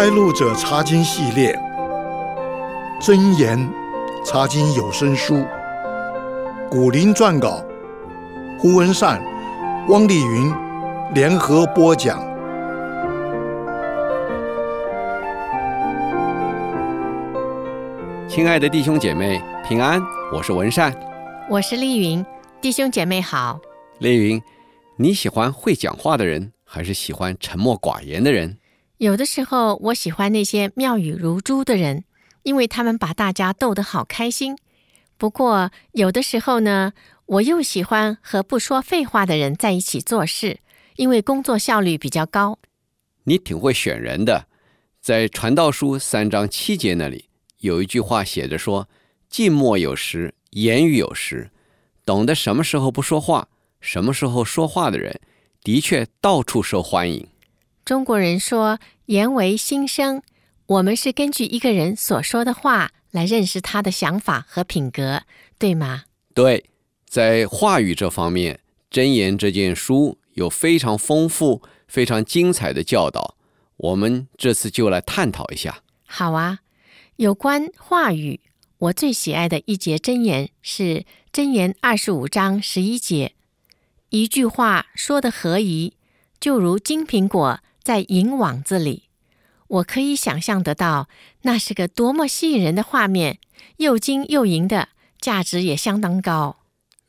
开路者查经系列，真言查经有声书，古林撰稿，胡文善、汪丽云联合播讲。亲爱的弟兄姐妹，平安！我是文善，我是丽云，弟兄姐妹好。丽云，你喜欢会讲话的人，还是喜欢沉默寡言的人？有的时候，我喜欢那些妙语如珠的人，因为他们把大家逗得好开心。不过，有的时候呢，我又喜欢和不说废话的人在一起做事，因为工作效率比较高。你挺会选人的，在传道书三章七节那里有一句话写着说：“静默有时，言语有时。”懂得什么时候不说话，什么时候说话的人，的确到处受欢迎。中国人说“言为心声”，我们是根据一个人所说的话来认识他的想法和品格，对吗？对，在话语这方面，《箴言》这件书有非常丰富、非常精彩的教导。我们这次就来探讨一下。好啊，有关话语，我最喜爱的一节箴言是《箴言》二十五章十一节：“一句话说的合宜，就如金苹果。”在银网子里，我可以想象得到，那是个多么吸引人的画面，又金又银的，价值也相当高。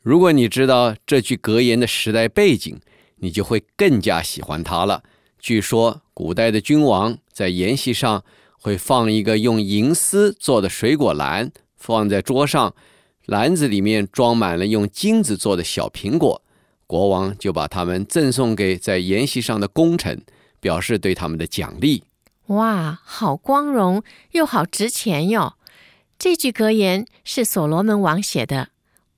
如果你知道这句格言的时代背景，你就会更加喜欢它了。据说，古代的君王在筵席上会放一个用银丝做的水果篮，放在桌上，篮子里面装满了用金子做的小苹果，国王就把它们赠送给在筵席上的功臣。表示对他们的奖励。哇，好光荣又好值钱哟！这句格言是所罗门王写的，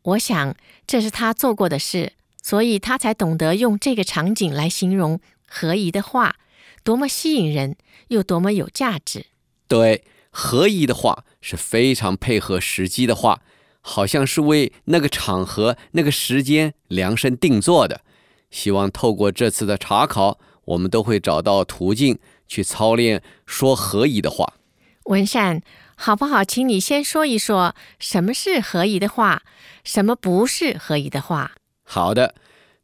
我想这是他做过的事，所以他才懂得用这个场景来形容合宜的话，多么吸引人，又多么有价值。对，合宜的话是非常配合时机的话，好像是为那个场合、那个时间量身定做的。希望透过这次的查考。我们都会找到途径去操练说合宜的话。文善，好不好？请你先说一说什么是合宜的话，什么不是合宜的话。好的，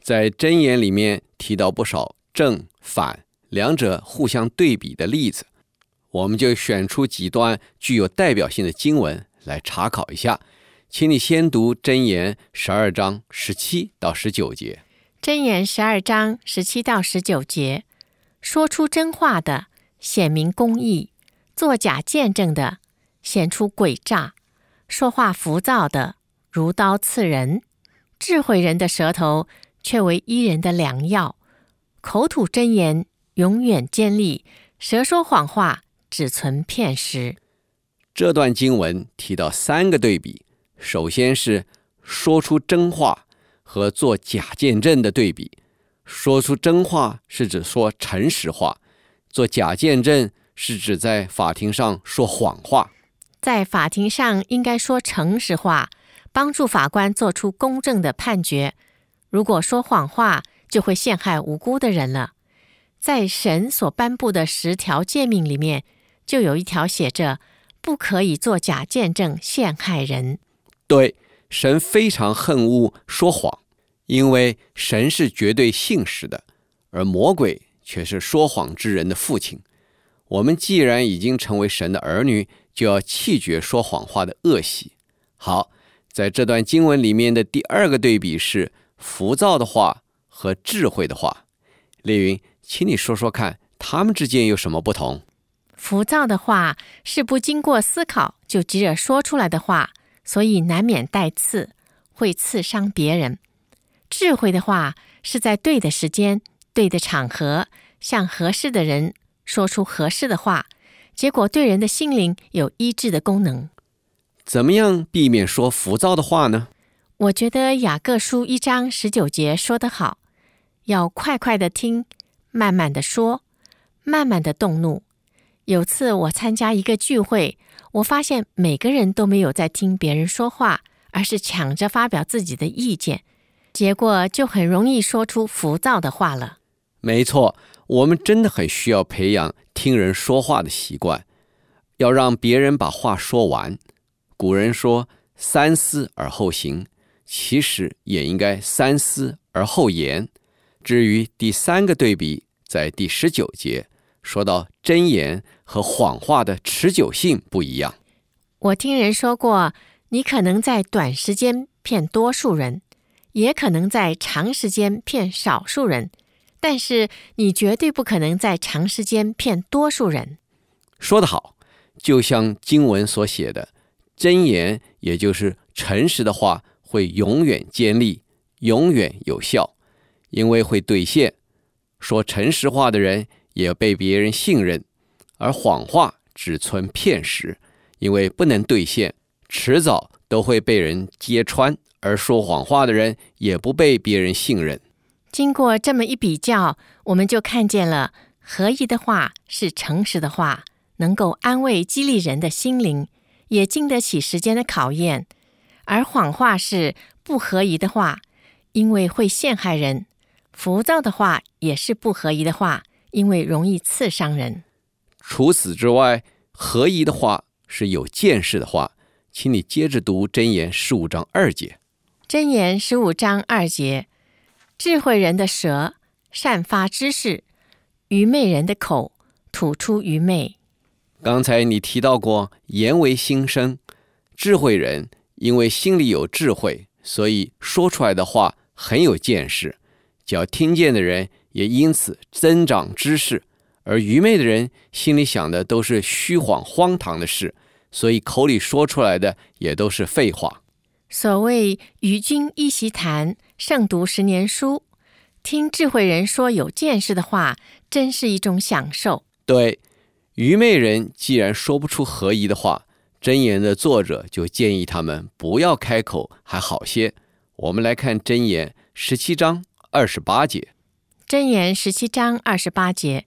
在箴言里面提到不少正反两者互相对比的例子，我们就选出几段具有代表性的经文来查考一下。请你先读箴言十二章十七到十九节。箴言十二章十七到十九节：说出真话的，显明公义；作假见证的，显出诡诈；说话浮躁的，如刀刺人；智慧人的舌头，却为医人的良药；口吐真言，永远坚立；舌说谎话，只存片时。这段经文提到三个对比，首先是说出真话。和做假见证的对比，说出真话是指说诚实话，做假见证是指在法庭上说谎话。在法庭上应该说诚实话，帮助法官做出公正的判决。如果说谎话，就会陷害无辜的人了。在神所颁布的十条诫命里面，就有一条写着：不可以做假见证陷害人。对。神非常恨恶说谎，因为神是绝对信实的，而魔鬼却是说谎之人的父亲。我们既然已经成为神的儿女，就要弃绝说谎话的恶习。好，在这段经文里面的第二个对比是浮躁的话和智慧的话。丽云，请你说说看，他们之间有什么不同？浮躁的话是不经过思考就急着说出来的话。所以难免带刺，会刺伤别人。智慧的话是在对的时间、对的场合，向合适的人说出合适的话，结果对人的心灵有医治的功能。怎么样避免说浮躁的话呢？我觉得雅各书一章十九节说得好：要快快的听，慢慢的说，慢慢的动怒。有次我参加一个聚会。我发现每个人都没有在听别人说话，而是抢着发表自己的意见，结果就很容易说出浮躁的话了。没错，我们真的很需要培养听人说话的习惯，要让别人把话说完。古人说“三思而后行”，其实也应该“三思而后言”。至于第三个对比，在第十九节说到真言和谎话的持久性不一样。我听人说过，你可能在短时间骗多数人，也可能在长时间骗少数人，但是你绝对不可能在长时间骗多数人。说得好，就像经文所写的，真言也就是诚实的话，会永远坚立，永远有效，因为会兑现。说诚实话的人也被别人信任，而谎话只存片时。因为不能兑现，迟早都会被人揭穿，而说谎话的人也不被别人信任。经过这么一比较，我们就看见了合宜的话是诚实的话，能够安慰激励人的心灵，也经得起时间的考验；而谎话是不合宜的话，因为会陷害人；浮躁的话也是不合宜的话，因为容易刺伤人。除此之外，合宜的话。是有见识的话，请你接着读箴言十五章二节。箴言十五章二节：智慧人的舌散发知识，愚昧人的口吐出愚昧。刚才你提到过言为心声，智慧人因为心里有智慧，所以说出来的话很有见识，叫听见的人也因此增长知识。而愚昧的人心里想的都是虚谎荒唐的事，所以口里说出来的也都是废话。所谓与君一席谈，胜读十年书。听智慧人说有见识的话，真是一种享受。对，愚昧人既然说不出合宜的话，箴言的作者就建议他们不要开口，还好些。我们来看箴言十七章二十八节。箴言十七章二十八节。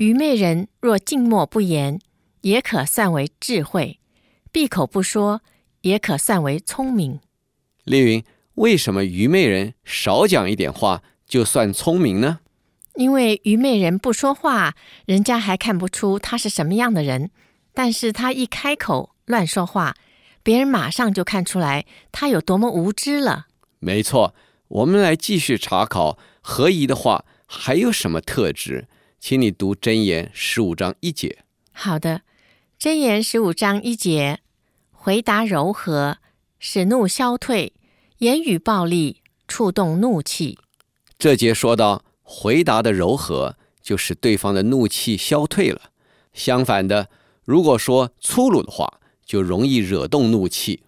愚昧人若静默不言，也可算为智慧；闭口不说，也可算为聪明。丽云，为什么愚昧人少讲一点话就算聪明呢？因为愚昧人不说话，人家还看不出他是什么样的人；但是他一开口乱说话，别人马上就看出来他有多么无知了。没错，我们来继续查考合宜的话还有什么特质。请你读箴言十五章一节。好的，箴言十五章一节，回答柔和，使怒消退；言语暴力，触动怒气。这节说到回答的柔和，就使对方的怒气消退了。相反的，如果说粗鲁的话，就容易惹动怒气。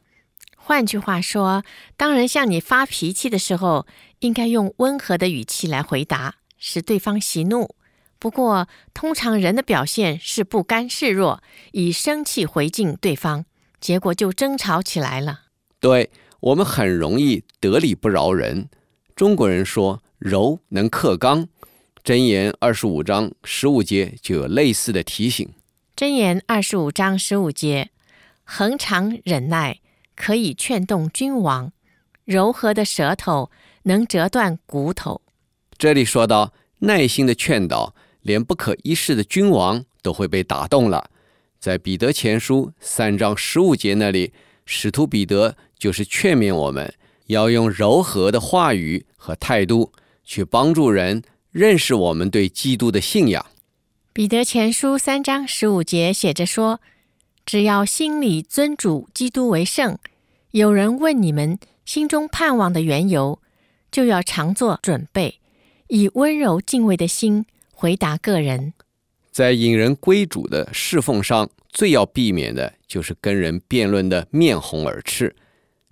换句话说，当人向你发脾气的时候，应该用温和的语气来回答，使对方息怒。不过，通常人的表现是不甘示弱，以生气回敬对方，结果就争吵起来了。对，我们很容易得理不饶人。中国人说“柔能克刚”，箴言二十五章十五节就有类似的提醒。箴言二十五章十五节：恒常忍耐，可以劝动君王；柔和的舌头能折断骨头。这里说到耐心的劝导。连不可一世的君王都会被打动了。在彼得前书三章十五节那里，使徒彼得就是劝勉我们要用柔和的话语和态度去帮助人认识我们对基督的信仰。彼得前书三章十五节写着说：“只要心里尊主基督为圣，有人问你们心中盼望的缘由，就要常作准备，以温柔敬畏的心。”回答个人，在引人归主的侍奉上，最要避免的就是跟人辩论的面红耳赤。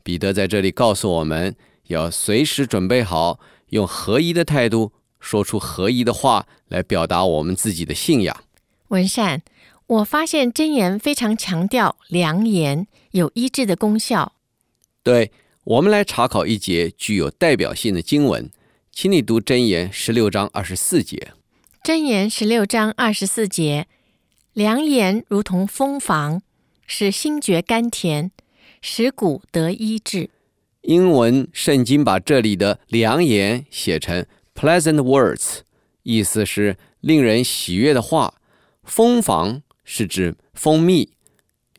彼得在这里告诉我们要随时准备好，用合一的态度说出合一的话来表达我们自己的信仰。文善，我发现真言非常强调良言有医治的功效。对，我们来查考一节具有代表性的经文，请你读真言十六章二十四节。箴言十六章二十四节，良言如同蜂房，使心觉甘甜，使骨得医治。英文圣经把这里的良言写成 pleasant words，意思是令人喜悦的话。蜂房是指蜂蜜。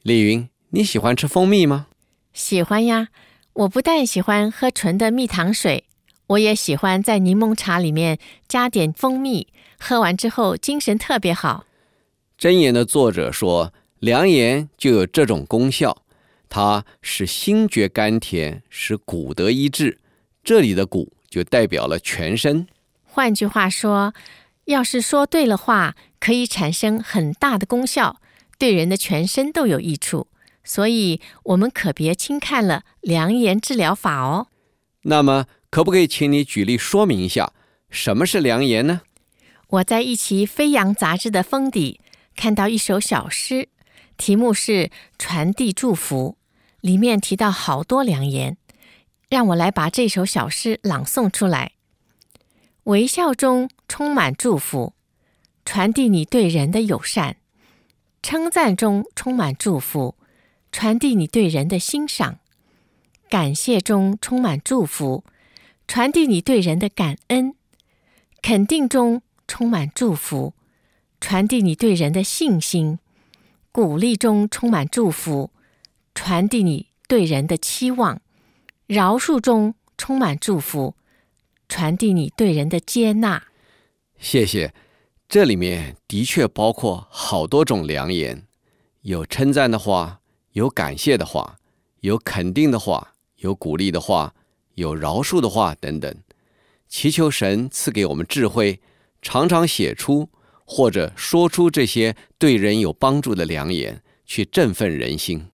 李云，你喜欢吃蜂蜜吗？喜欢呀！我不但喜欢喝纯的蜜糖水，我也喜欢在柠檬茶里面加点蜂蜜，喝完之后精神特别好。箴言的作者说，良言就有这种功效，它使心觉甘甜，使骨得医治。这里的骨就代表了全身。换句话说，要是说对了话，可以产生很大的功效，对人的全身都有益处。所以，我们可别轻看了良言治疗法哦。那么，可不可以请你举例说明一下，什么是良言呢？我在一期《飞扬》杂志的封底看到一首小诗，题目是《传递祝福》，里面提到好多良言，让我来把这首小诗朗诵出来。微笑中充满祝福，传递你对人的友善；称赞中充满祝福。传递你对人的欣赏，感谢中充满祝福；传递你对人的感恩，肯定中充满祝福；传递你对人的信心，鼓励中充满祝福；传递你对人的期望，饶恕中充满祝福；传递你对人的接纳。谢谢，这里面的确包括好多种良言，有称赞的话。有感谢的话，有肯定的话，有鼓励的话，有饶恕的话等等，祈求神赐给我们智慧，常常写出或者说出这些对人有帮助的良言，去振奋人心。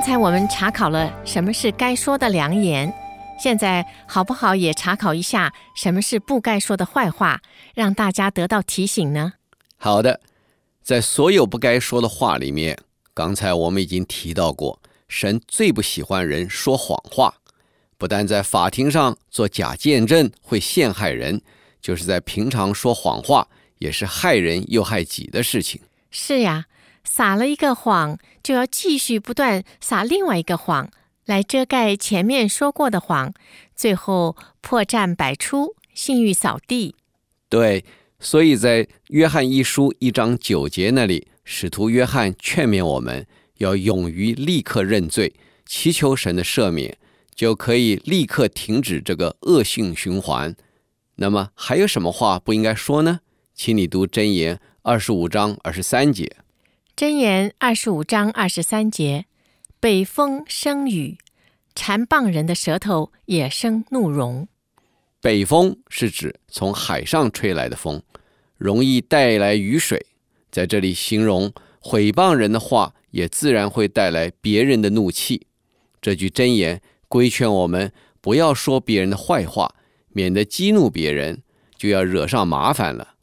刚才我们查考了什么是该说的良言，现在好不好也查考一下什么是不该说的坏话，让大家得到提醒呢？好的，在所有不该说的话里面，刚才我们已经提到过，神最不喜欢人说谎话，不但在法庭上做假见证会陷害人，就是在平常说谎话也是害人又害己的事情。是呀。撒了一个谎，就要继续不断撒另外一个谎，来遮盖前面说过的谎，最后破绽百出，信誉扫地。对，所以在约翰一书一章九节那里，使徒约翰劝勉我们要勇于立刻认罪，祈求神的赦免，就可以立刻停止这个恶性循环。那么还有什么话不应该说呢？请你读箴言二十五章二十三节。箴言二十五章二十三节：北风生雨，谗谤人的舌头也生怒容。北风是指从海上吹来的风，容易带来雨水。在这里形容毁谤人的话，也自然会带来别人的怒气。这句箴言规劝我们不要说别人的坏话，免得激怒别人，就要惹上麻烦了。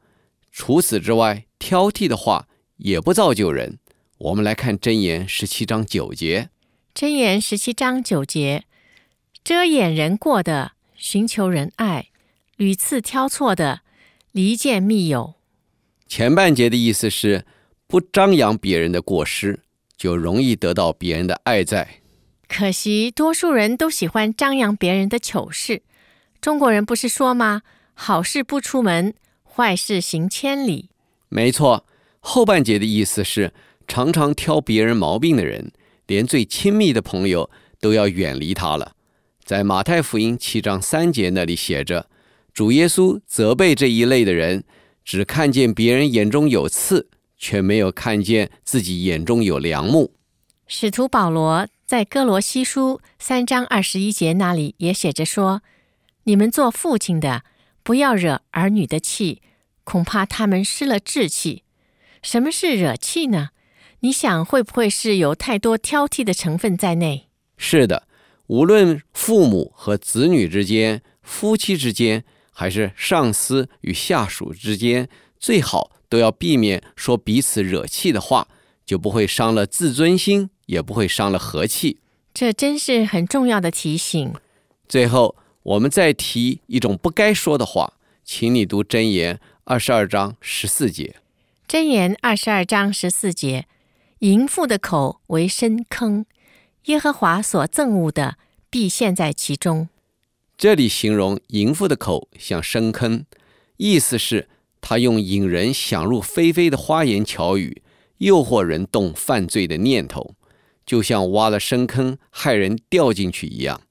除此之外，挑剔的话。也不造就人。我们来看箴言十七章九节。箴言十七章九节：遮掩人过的，寻求人爱；屡次挑错的，离间密友。前半节的意思是不张扬别人的过失，就容易得到别人的爱在。可惜多数人都喜欢张扬别人的糗事。中国人不是说吗？好事不出门，坏事行千里。没错。后半节的意思是，常常挑别人毛病的人，连最亲密的朋友都要远离他了。在马太福音七章三节那里写着，主耶稣责备这一类的人，只看见别人眼中有刺，却没有看见自己眼中有梁木。使徒保罗在哥罗西书三章二十一节那里也写着说：“你们做父亲的，不要惹儿女的气，恐怕他们失了志气。”什么是惹气呢？你想会不会是有太多挑剔的成分在内？是的，无论父母和子女之间、夫妻之间，还是上司与下属之间，最好都要避免说彼此惹气的话，就不会伤了自尊心，也不会伤了和气。这真是很重要的提醒。最后，我们再提一种不该说的话，请你读箴言二十二章十四节。箴言二十二章十四节：淫妇的口为深坑，耶和华所憎恶的必陷在其中。这里形容淫妇的口像深坑，意思是他用引人想入非非的花言巧语，诱惑人动犯罪的念头。就像挖了深坑，害人掉进去一样。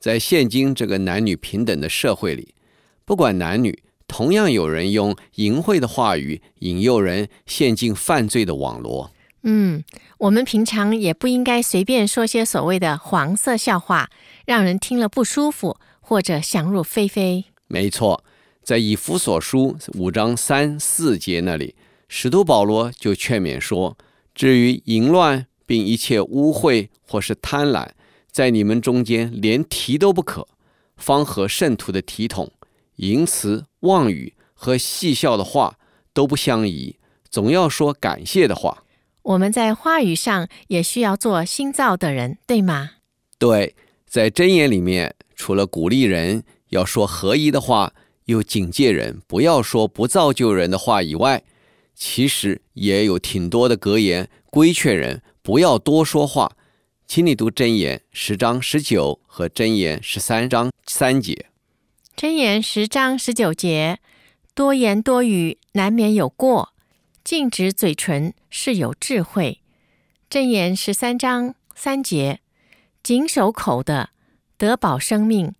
在现今这个男女平等的社会里，不管男女，同样有人用淫秽的话语引诱人陷进犯罪的网罗。嗯，我们平常也不应该随便说些所谓的黄色笑话，让人听了不舒服或者想入非非。没错，在以弗所书五章三四节那里，使徒保罗就劝勉说：“至于淫乱。”并一切污秽或是贪婪，在你们中间连提都不可，方和圣徒的体统、淫词、妄语和戏笑的话都不相宜，总要说感谢的话。我们在话语上也需要做新造的人，对吗？对，在箴言里面，除了鼓励人要说合宜的话，又警戒人不要说不造就人的话以外，其实也有挺多的格言规劝人。不要多说话，请你读箴言十章十九和箴言十三章三节。箴言十章十九节：多言多语难免有过，禁止嘴唇是有智慧。箴言十三章三节：谨守口的得保生命，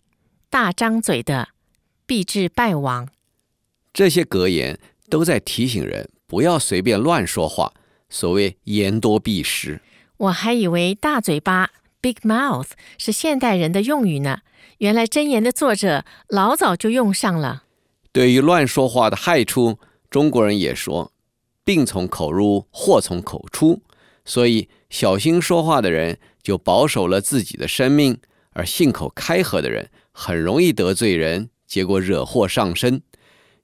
大张嘴的必致败亡。这些格言都在提醒人不要随便乱说话。所谓言多必失，我还以为大嘴巴 （big mouth） 是现代人的用语呢。原来箴言的作者老早就用上了。对于乱说话的害处，中国人也说“病从口入，祸从口出”。所以小心说话的人就保守了自己的生命，而信口开河的人很容易得罪人，结果惹祸上身。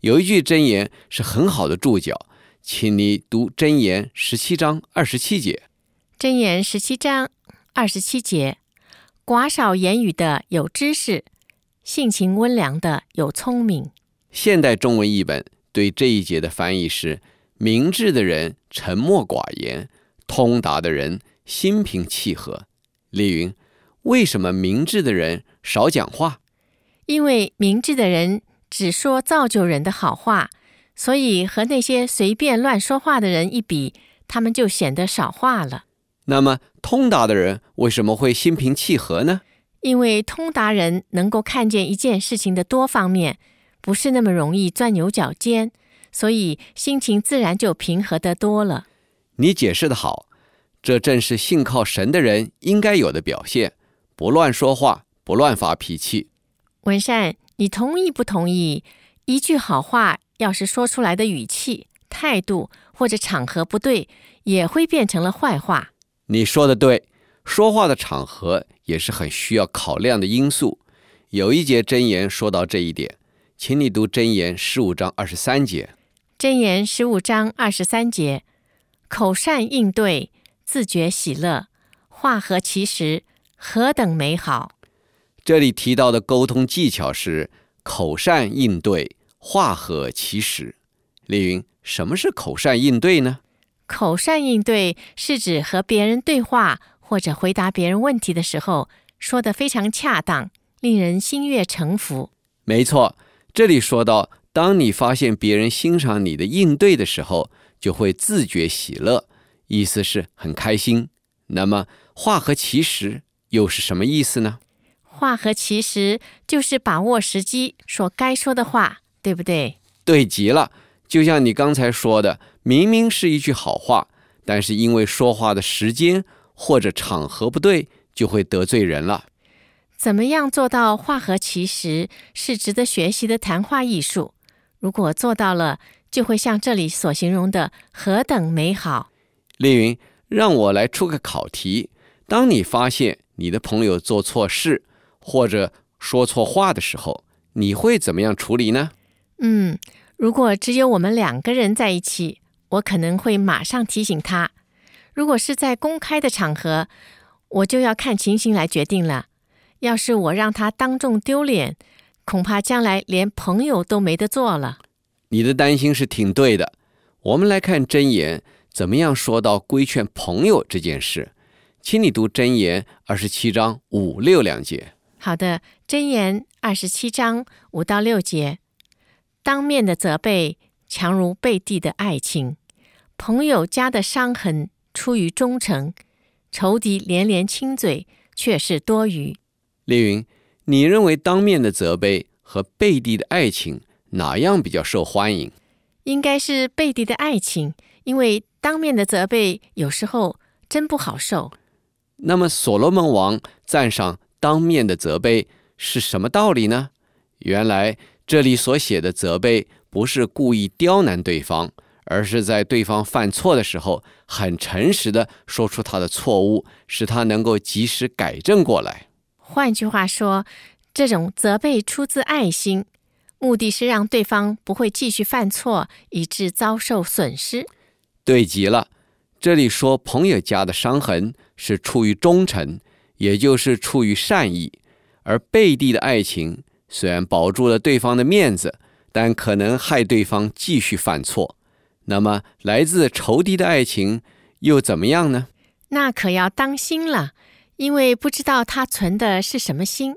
有一句箴言是很好的注脚。请你读箴言十七章二十七节。箴言十七章二十七节：寡少言语的有知识，性情温良的有聪明。现代中文译本对这一节的翻译是：明智的人沉默寡言，通达的人心平气和。李云，为什么明智的人少讲话？因为明智的人只说造就人的好话。所以和那些随便乱说话的人一比，他们就显得少话了。那么通达的人为什么会心平气和呢？因为通达人能够看见一件事情的多方面，不是那么容易钻牛角尖，所以心情自然就平和得多了。你解释的好，这正是信靠神的人应该有的表现，不乱说话，不乱发脾气。文善，你同意不同意？一句好话。要是说出来的语气、态度或者场合不对，也会变成了坏话。你说的对，说话的场合也是很需要考量的因素。有一节箴言说到这一点，请你读箴言十五章二十三节。箴言十五章二十三节：口善应对，自觉喜乐，化合其实，何等美好！这里提到的沟通技巧是口善应对。化合其实，丽云，什么是口善应对呢？口善应对是指和别人对话或者回答别人问题的时候，说得非常恰当，令人心悦诚服。没错，这里说到，当你发现别人欣赏你的应对的时候，就会自觉喜乐，意思是很开心。那么，话合其时又是什么意思呢？话合其时就是把握时机，说该说的话。对不对？对极了，就像你刚才说的，明明是一句好话，但是因为说话的时间或者场合不对，就会得罪人了。怎么样做到话合其时，是值得学习的谈话艺术。如果做到了，就会像这里所形容的何等美好。丽云，让我来出个考题：当你发现你的朋友做错事或者说错话的时候，你会怎么样处理呢？嗯，如果只有我们两个人在一起，我可能会马上提醒他。如果是在公开的场合，我就要看情形来决定了。要是我让他当众丢脸，恐怕将来连朋友都没得做了。你的担心是挺对的。我们来看箴言怎么样说到规劝朋友这件事，请你读箴言二十七章五六两节。好的，箴言二十七章五到六节，当面的责备强如背地的爱情，朋友家的伤痕出于忠诚，仇敌连连亲嘴却是多余。丽云，你认为当面的责备和背地的爱情哪样比较受欢迎？应该是背地的爱情，因为当面的责备有时候真不好受。那么所罗门王赞赏当面的责备是什么道理呢？原来这里所写的责备不是故意刁难对方，而是在对方犯错的时候，很诚实的说出他的错误，使他能够及时改正过来。换句话说，这种责备出自爱心，目的是让对方不会继续犯错，以致遭受损失。对极了，这里说朋友家的伤痕是出于忠诚，也就是出于善意；而背地的爱情虽然保住了对方的面子，但可能害对方继续犯错。那么，来自仇敌的爱情又怎么样呢？那可要当心了。因为不知道他存的是什么心，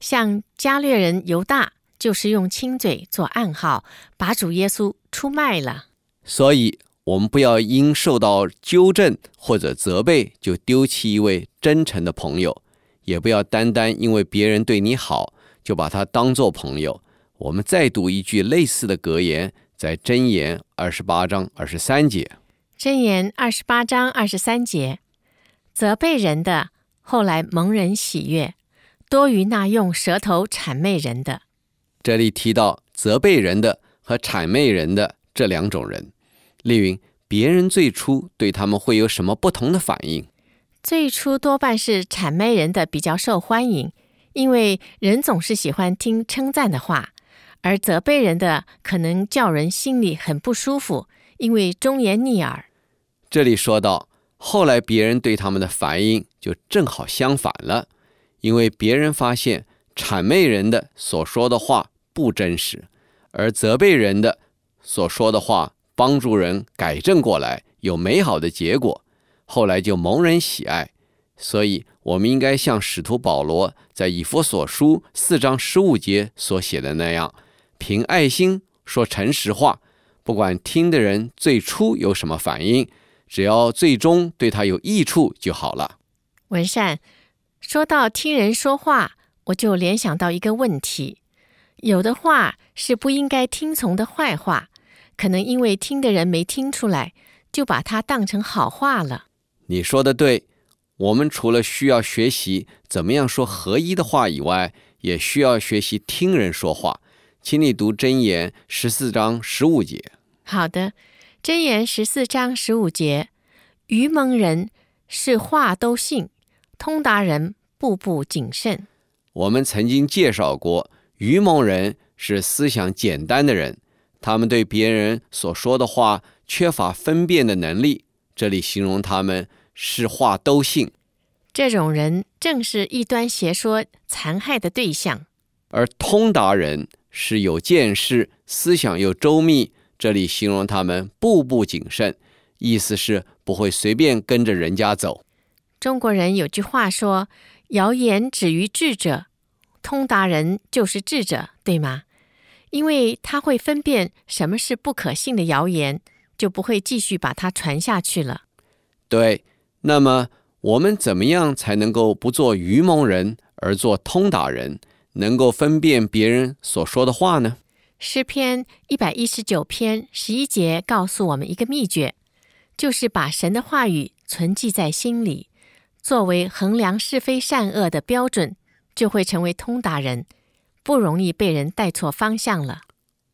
像加略人犹大就是用亲嘴做暗号，把主耶稣出卖了。所以，我们不要因受到纠正或者责备就丢弃一位真诚的朋友，也不要单单因为别人对你好就把他当作朋友。我们再读一句类似的格言，在箴言二十八章二十三节。箴言二十八章二十三节，责备人的。后来蒙人喜悦，多于那用舌头谄媚人的。这里提到责备人的和谄媚人的这两种人，丽云，别人最初对他们会有什么不同的反应？最初多半是谄媚人的比较受欢迎，因为人总是喜欢听称赞的话；而责备人的可能叫人心里很不舒服，因为忠言逆耳。这里说到。后来别人对他们的反应就正好相反了，因为别人发现谄媚人的所说的话不真实，而责备人的所说的话帮助人改正过来，有美好的结果，后来就蒙人喜爱。所以，我们应该像使徒保罗在以弗所书四章十五节所写的那样，凭爱心说诚实话，不管听的人最初有什么反应。只要最终对他有益处就好了。文善说到听人说话，我就联想到一个问题：有的话是不应该听从的坏话，可能因为听的人没听出来，就把它当成好话了。你说的对，我们除了需要学习怎么样说合一的话以外，也需要学习听人说话。请你读真言十四章十五节。好的。真言十四章十五节：愚蒙人是话都信，通达人步步谨慎。我们曾经介绍过，愚蒙人是思想简单的人，他们对别人所说的话缺乏分辨的能力。这里形容他们是话都信。这种人正是异端邪说残害的对象。而通达人是有见识，思想又周密。这里形容他们步步谨慎，意思是不会随便跟着人家走。中国人有句话说：“谣言止于智者，通达人就是智者，对吗？”因为他会分辨什么是不可信的谣言，就不会继续把它传下去了。对，那么我们怎么样才能够不做愚蒙人，而做通达人，能够分辨别人所说的话呢？诗篇一百一十九篇十一节告诉我们一个秘诀，就是把神的话语存记在心里，作为衡量是非善恶的标准，就会成为通达人，不容易被人带错方向了。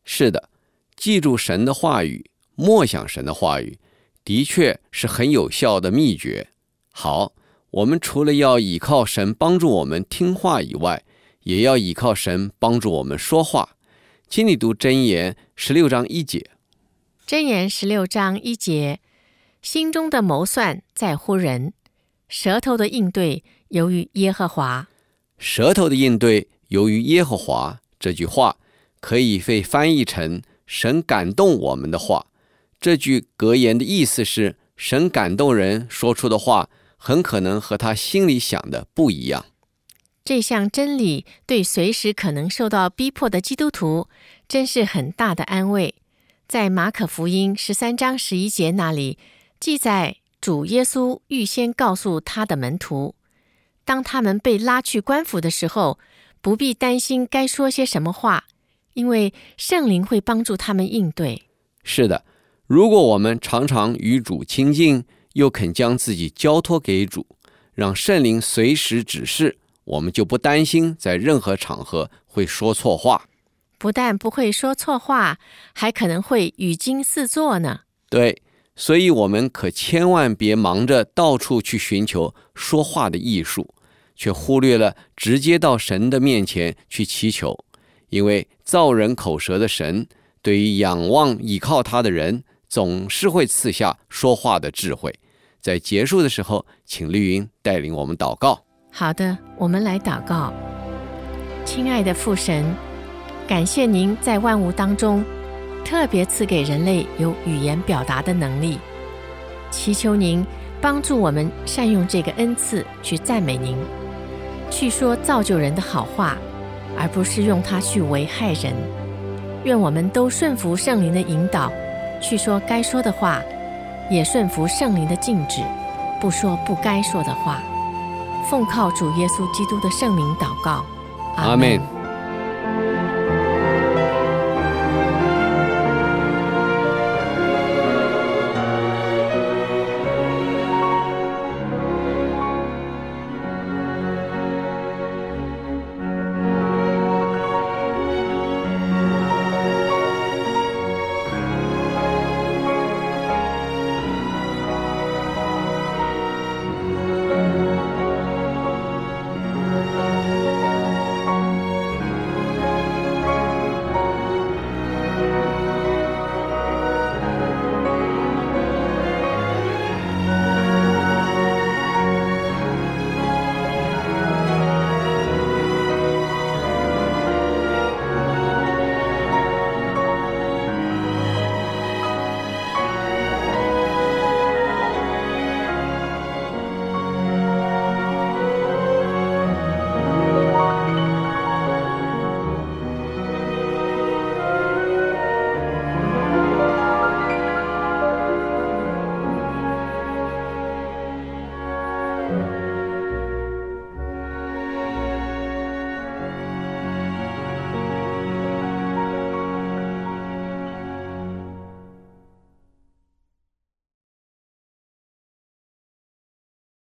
是的，记住神的话语，默想神的话语，的确是很有效的秘诀。好，我们除了要依靠神帮助我们听话以外，也要依靠神帮助我们说话。请你读箴言十六章一节。箴言十六章一节：心中的谋算在乎人，舌头的应对由于耶和华。舌头的应对由于耶和华这句话，可以被翻译成“神感动我们的话”。这句格言的意思是，神感动人说出的话，很可能和他心里想的不一样。这项真理对随时可能受到逼迫的基督徒，真是很大的安慰。在马可福音十三章十一节那里记载，主耶稣预先告诉他的门徒，当他们被拉去官府的时候，不必担心该说些什么话，因为圣灵会帮助他们应对。是的。如果我们常常与主亲近，又肯将自己交托给主，让圣灵随时指示，我们就不担心在任何场合会说错话。不但不会说错话，还可能会语惊四座呢。对，所以我们可千万别忙着到处去寻求说话的艺术，却忽略了直接到神的面前去祈求，因为造人口舌的神，对于仰望倚靠他的人。总是会赐下说话的智慧。在结束的时候，请丽云带领我们祷告。好的，我们来祷告。亲爱的父神，感谢您在万物当中特别赐给人类有语言表达的能力，祈求您帮助我们善用这个恩赐去赞美您，去说造就人的好话，而不是用它去危害人。愿我们都顺服圣灵的引导。去说该说的话，也顺服圣灵的禁止，不说不该说的话。奉靠主耶稣基督的圣名祷告，阿门。